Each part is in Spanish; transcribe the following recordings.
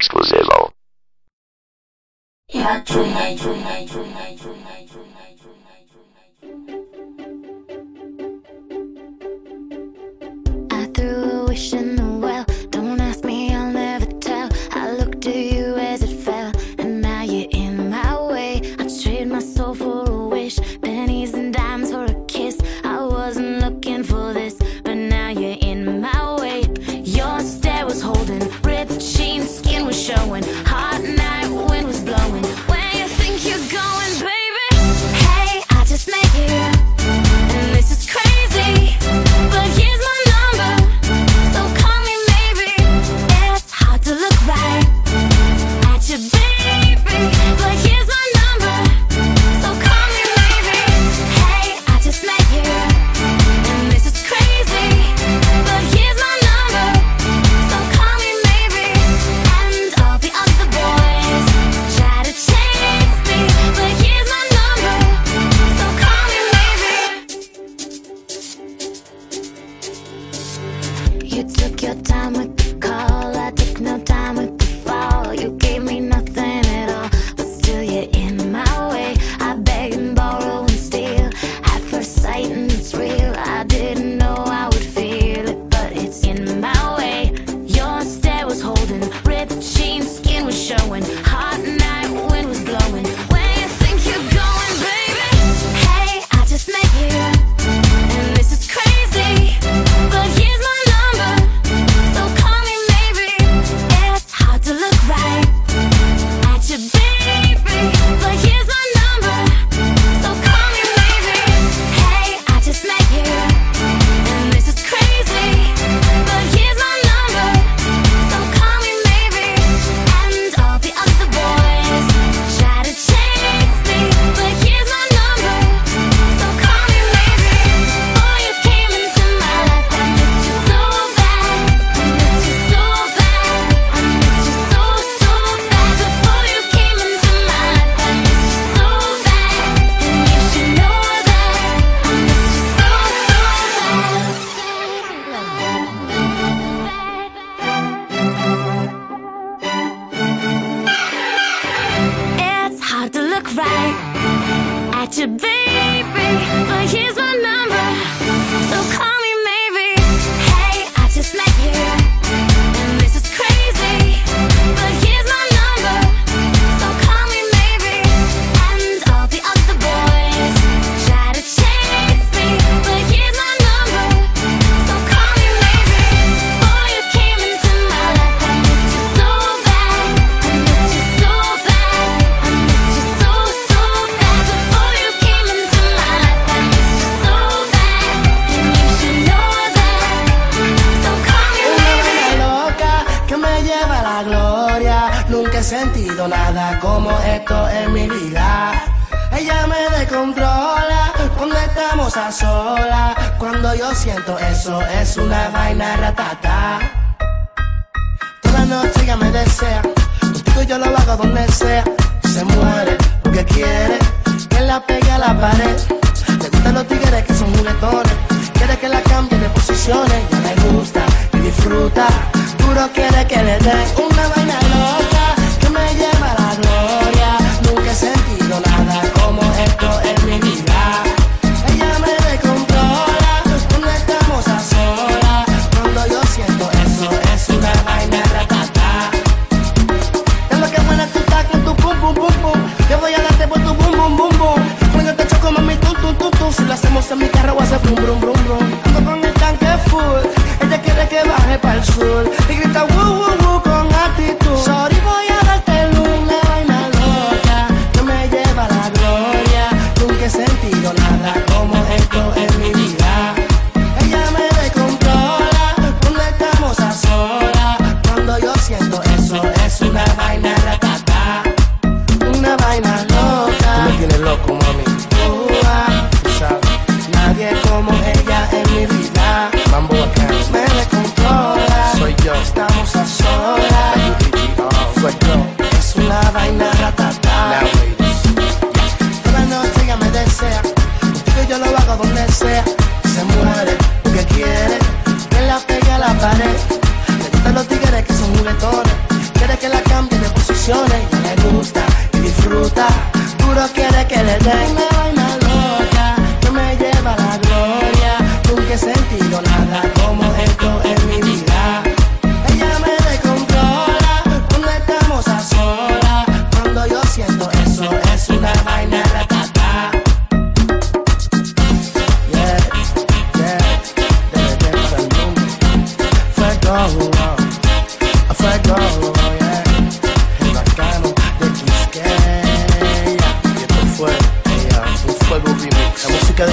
Exclusivo. quiere que le des una vaina loca que me lleva a la gloria. Nunca he sentido nada como esto en mi vida. Ella me descontrola cuando estamos a solas. Cuando yo siento eso, es una vaina ratata. Es lo que buena tú estás con tu pum pum pum pum. Yo voy a darte por tu bum bum bum bum. Cuando te choco, mami, tú tú tú tú. Si lo hacemos en mi carro, va a ser brum brum brum brum. Ando con el tanque full. Ella quiere que baje para el sur. Y 在我。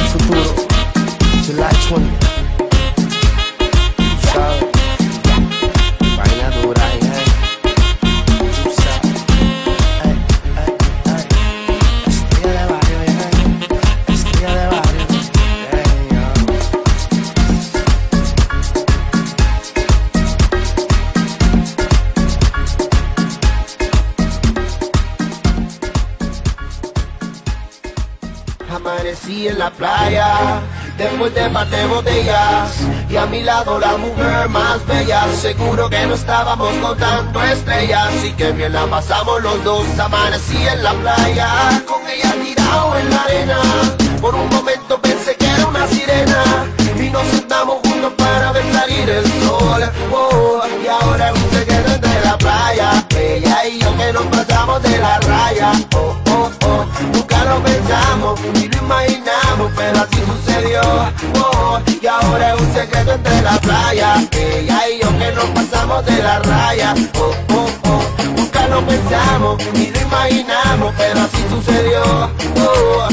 Futuro. July 20. ¿Sabes? La playa, después de par de botellas, y a mi lado la mujer más bella. Seguro que no estábamos contando estrellas, y que bien la pasamos los dos. Amanecí en la playa, con ella tirado en la arena. Por un momento pensé que era una sirena, y nos sentamos juntos para ver salir el sol. Oh, y ahora es un secreto entre la playa, ella y yo que nos pasamos de la raya. Oh, oh, oh, nunca lo pensamos ni lo imaginamos, pero así sucedió. Oh, y ahora es un secreto entre la playa, ella y yo que nos pasamos de la raya. Oh, oh, oh, nunca lo pensamos ni lo imaginamos, pero así sucedió. Oh,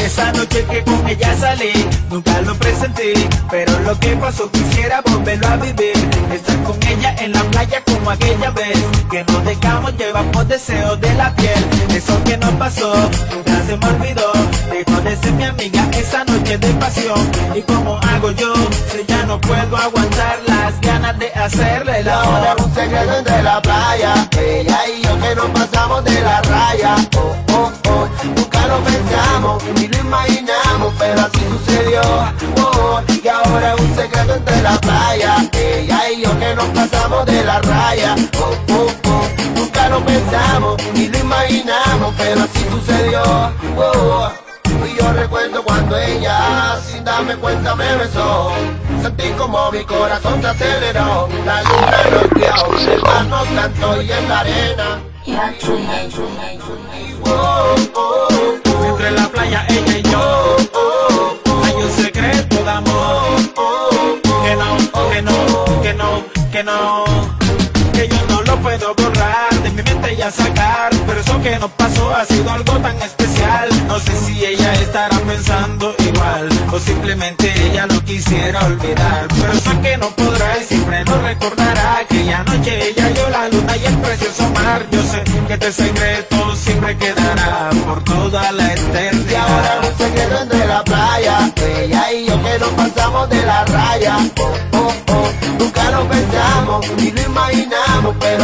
Esa noche que con ella salí, nunca lo presenté, pero lo que pasó quisiera volverlo a vivir. Estar con ella en la playa como aquella vez, que nos dejamos, llevamos deseos de la piel. Eso que nos pasó, nunca se me olvidó. De ser mi amiga esa noche de pasión. Y como hago yo, si ya no puedo aguantar las ganas de hacerle la hora. un secreto entre la playa. Ella y yo que nos pasamos de la raya. Oh, oh, oh Nunca lo pensamos ni lo imaginamos Pero así sucedió. Oh, y ahora es un secreto entre la playa. Ella y yo que nos pasamos de la raya. Oh, oh, oh Nunca lo pensamos ni lo imaginamos Pero así sucedió. Oh, y yo recuerdo cuando ella, sin darme cuenta, me besó. Sentí como mi corazón se aceleró. La luna nos guió, el mar nos cantó y en la arena. Oh, Entre la playa ella y yo, hay un secreto de amor. que no, que no, que no, que no, no puedo borrar de mi mente ya sacar, pero eso que nos pasó ha sido algo tan especial. No sé si ella estará pensando igual o simplemente ella lo quisiera olvidar, pero eso que no podrá y siempre lo recordará. Aquella noche ella yo la luna y el precioso mar. Yo sé que este secreto siempre quedará por toda la Y ahora eternidad. un secreto entre la playa Ella y yo que nos pasamos de la raya Oh, oh, oh Nunca lo pensamos ni lo imaginamos Pero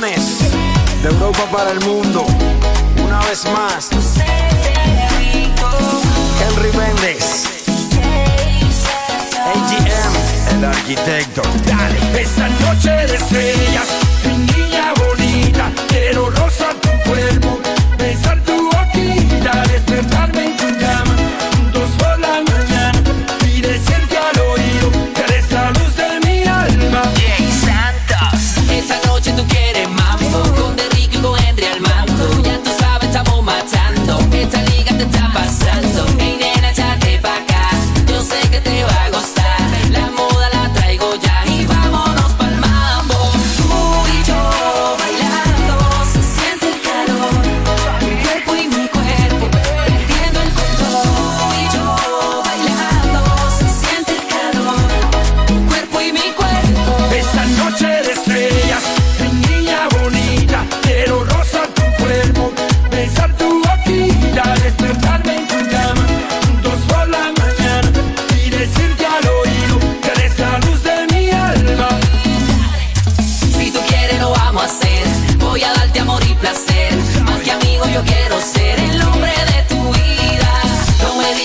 de Europa para el mundo. Una vez más, Henry Méndez, AGM, el arquitecto. Dale, esta noche de estrellas, mi niña bonita, quiero rozar tu cuerpo,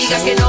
digas que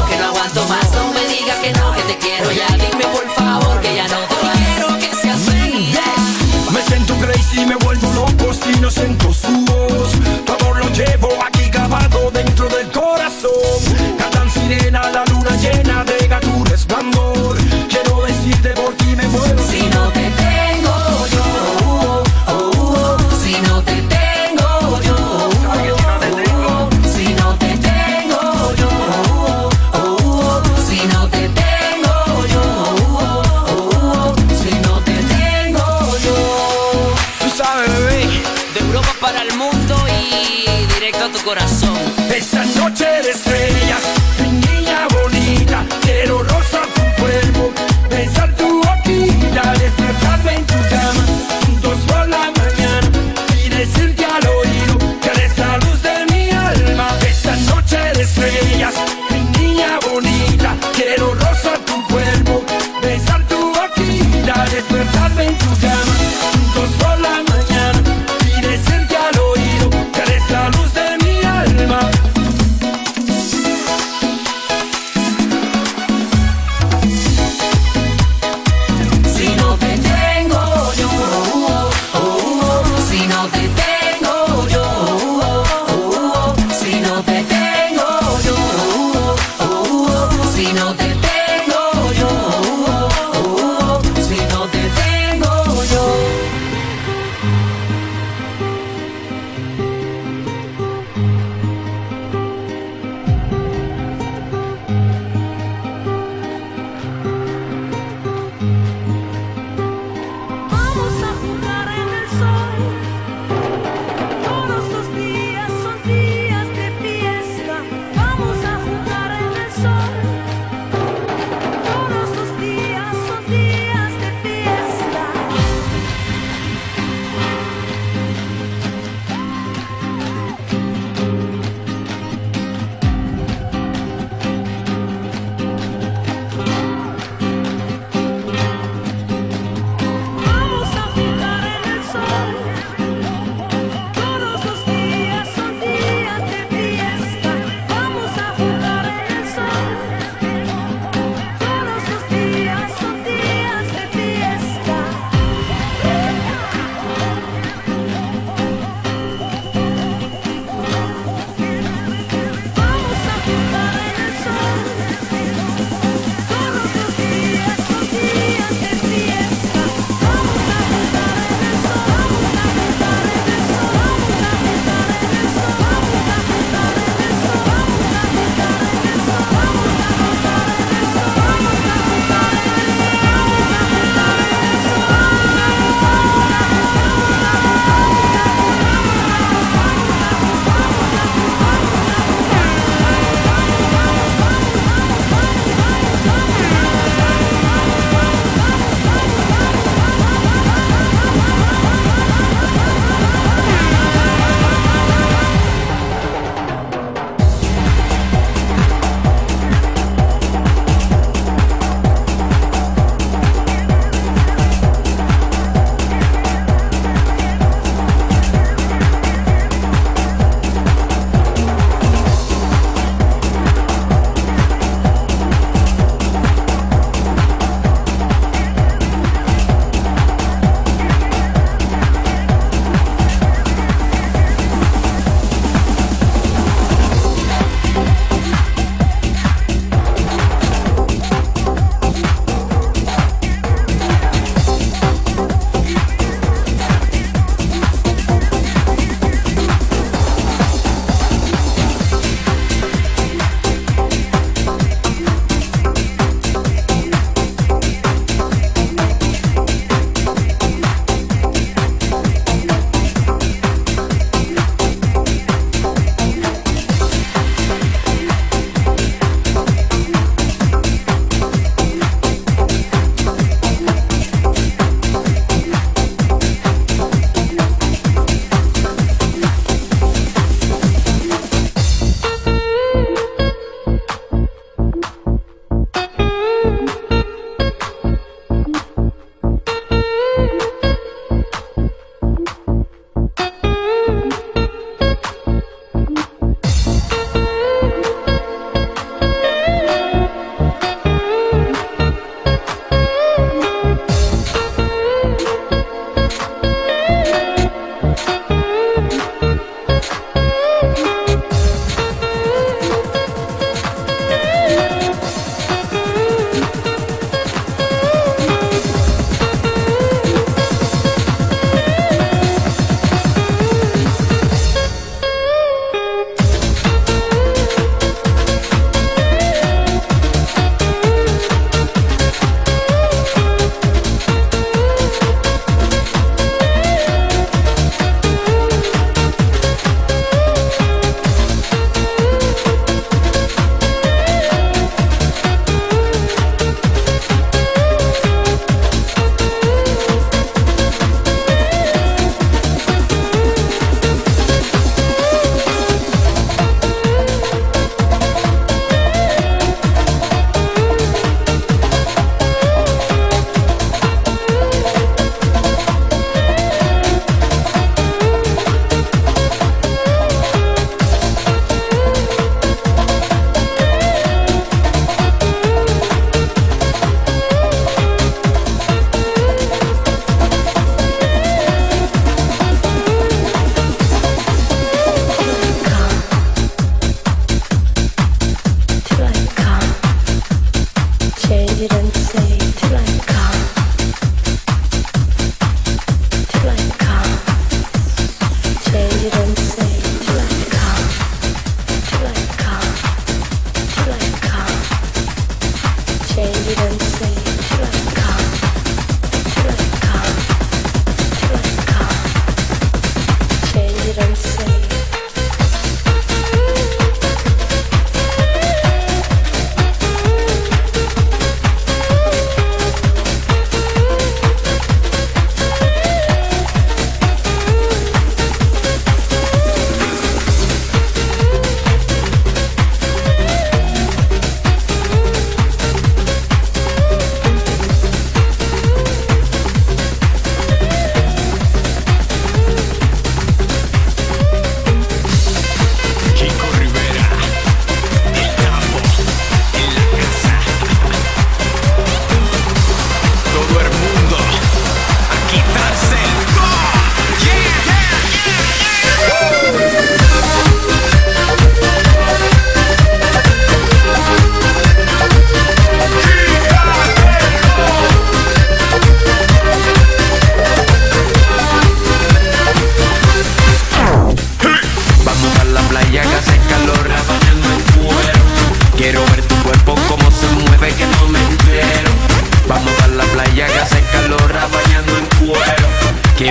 Esta noche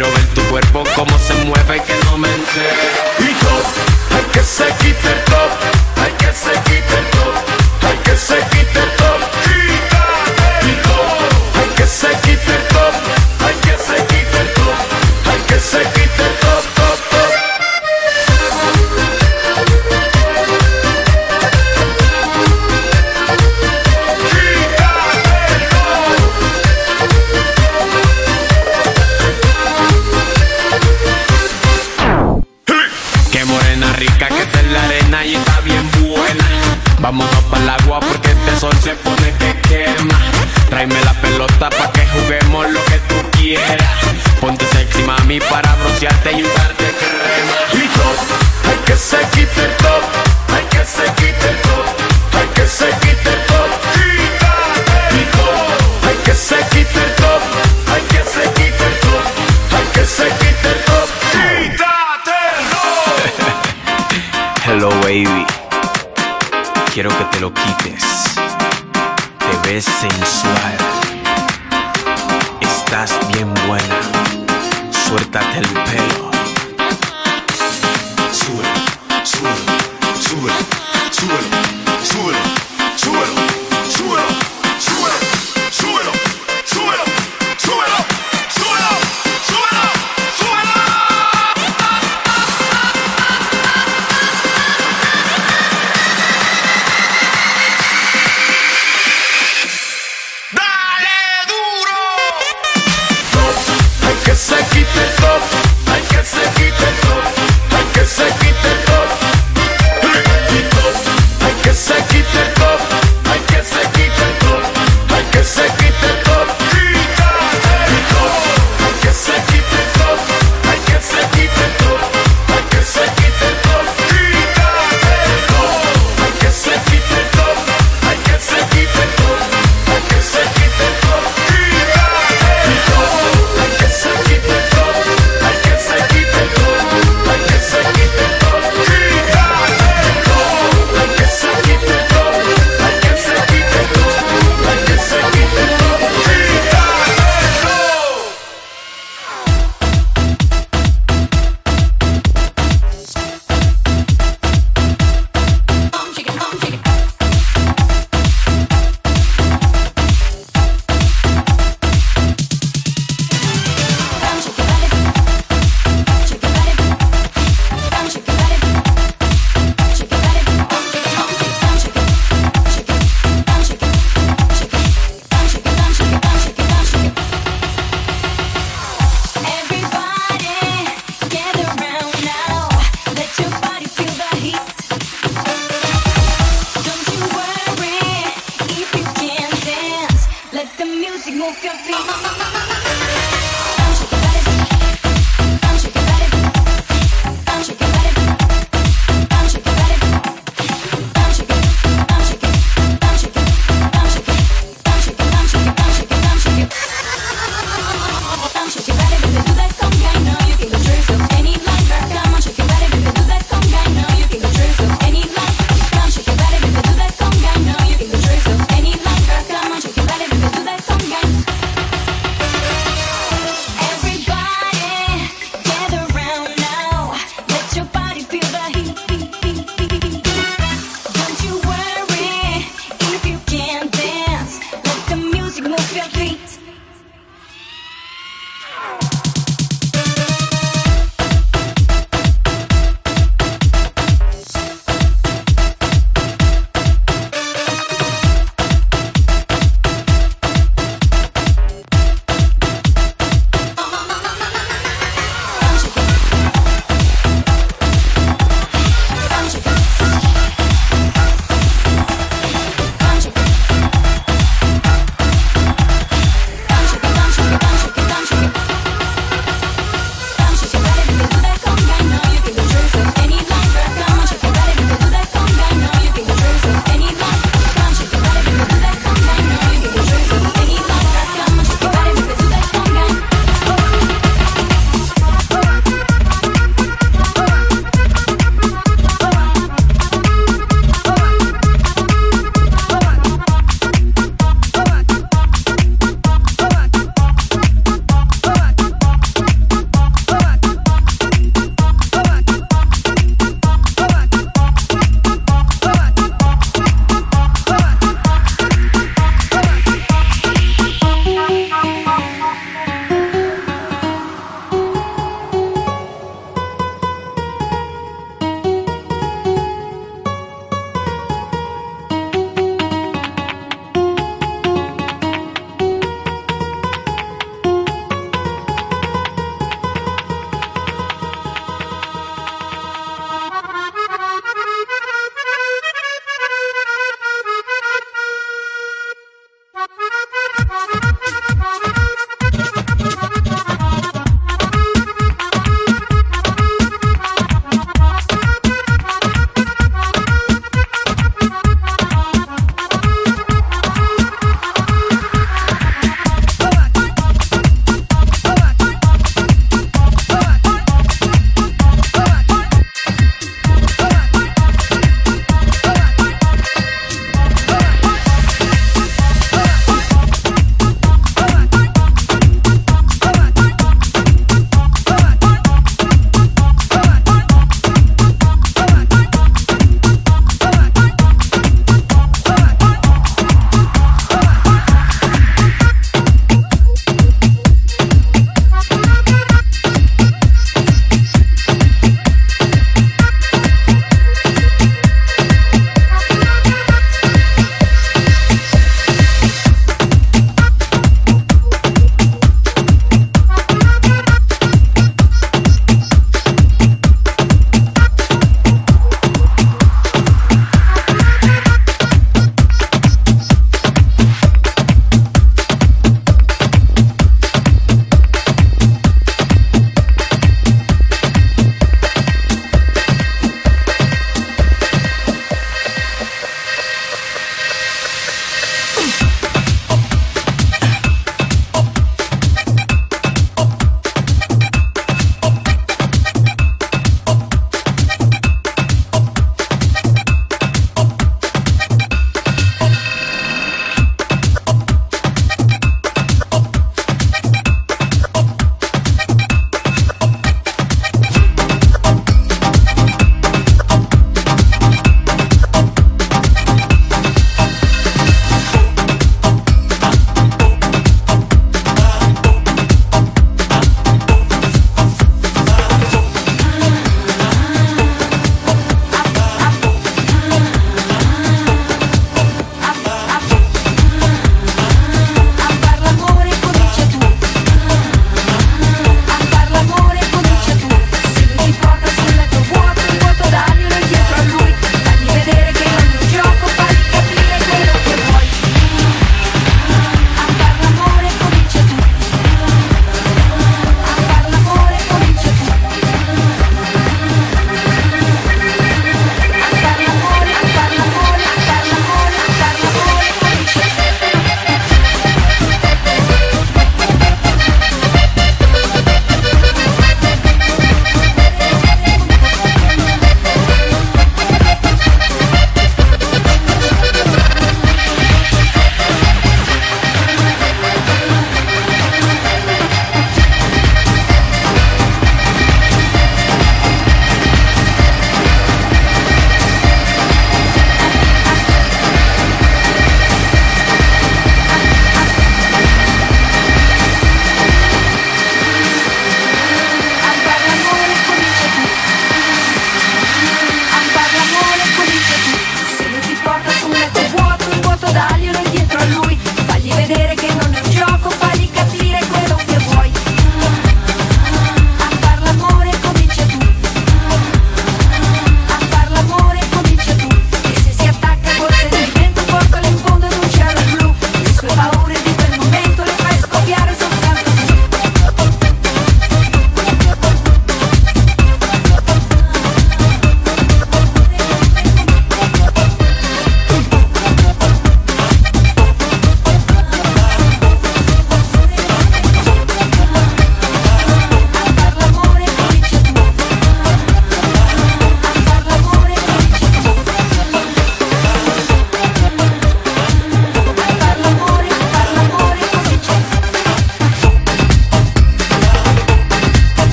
Quiero ver tu cuerpo cómo se mueve que no me entere. Y top, hay que se quite el top, hay que se quite el top, hay que se quite el top.